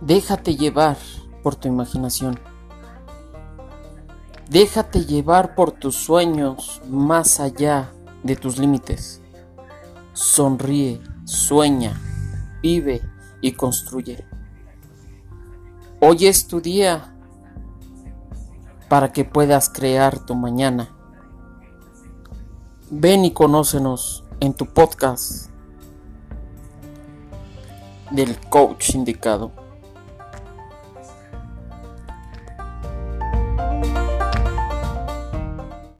Déjate llevar por tu imaginación. Déjate llevar por tus sueños más allá de tus límites. Sonríe, sueña, vive y construye. Hoy es tu día para que puedas crear tu mañana. Ven y conócenos en tu podcast del coach indicado.